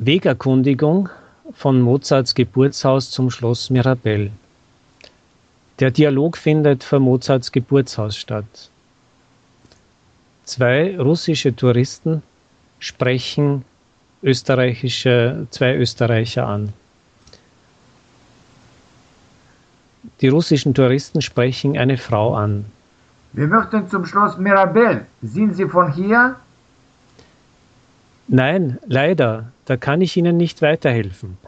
Wegerkundigung von Mozarts Geburtshaus zum Schloss Mirabell. Der Dialog findet vor Mozarts Geburtshaus statt. Zwei russische Touristen sprechen österreichische, zwei Österreicher an. Die russischen Touristen sprechen eine Frau an. Wir möchten zum Schloss Mirabell. Sind Sie von hier? Nein, leider, da kann ich Ihnen nicht weiterhelfen.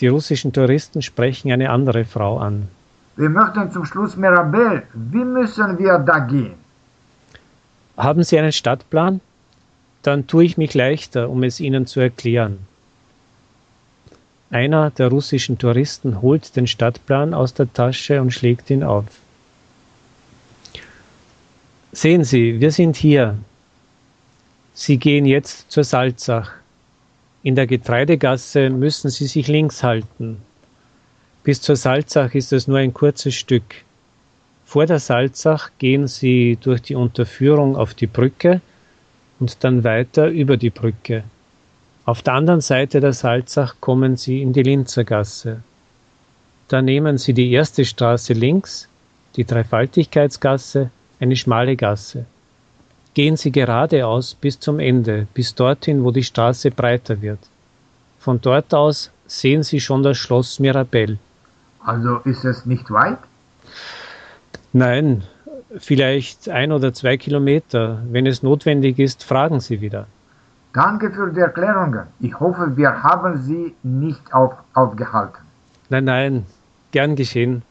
Die russischen Touristen sprechen eine andere Frau an. Wir möchten zum Schloss Mirabell. Wie müssen wir da gehen? Haben Sie einen Stadtplan? Dann tue ich mich leichter, um es Ihnen zu erklären. Einer der russischen Touristen holt den Stadtplan aus der Tasche und schlägt ihn auf. Sehen Sie, wir sind hier, Sie gehen jetzt zur Salzach. In der Getreidegasse müssen Sie sich links halten. Bis zur Salzach ist es nur ein kurzes Stück. Vor der Salzach gehen Sie durch die Unterführung auf die Brücke und dann weiter über die Brücke. Auf der anderen Seite der Salzach kommen Sie in die Linzergasse. Da nehmen Sie die erste Straße links, die Dreifaltigkeitsgasse, eine schmale Gasse. Gehen Sie geradeaus bis zum Ende, bis dorthin, wo die Straße breiter wird. Von dort aus sehen Sie schon das Schloss Mirabell. Also ist es nicht weit? Nein, vielleicht ein oder zwei Kilometer. Wenn es notwendig ist, fragen Sie wieder. Danke für die Erklärungen. Ich hoffe, wir haben Sie nicht auf, aufgehalten. Nein, nein, gern geschehen.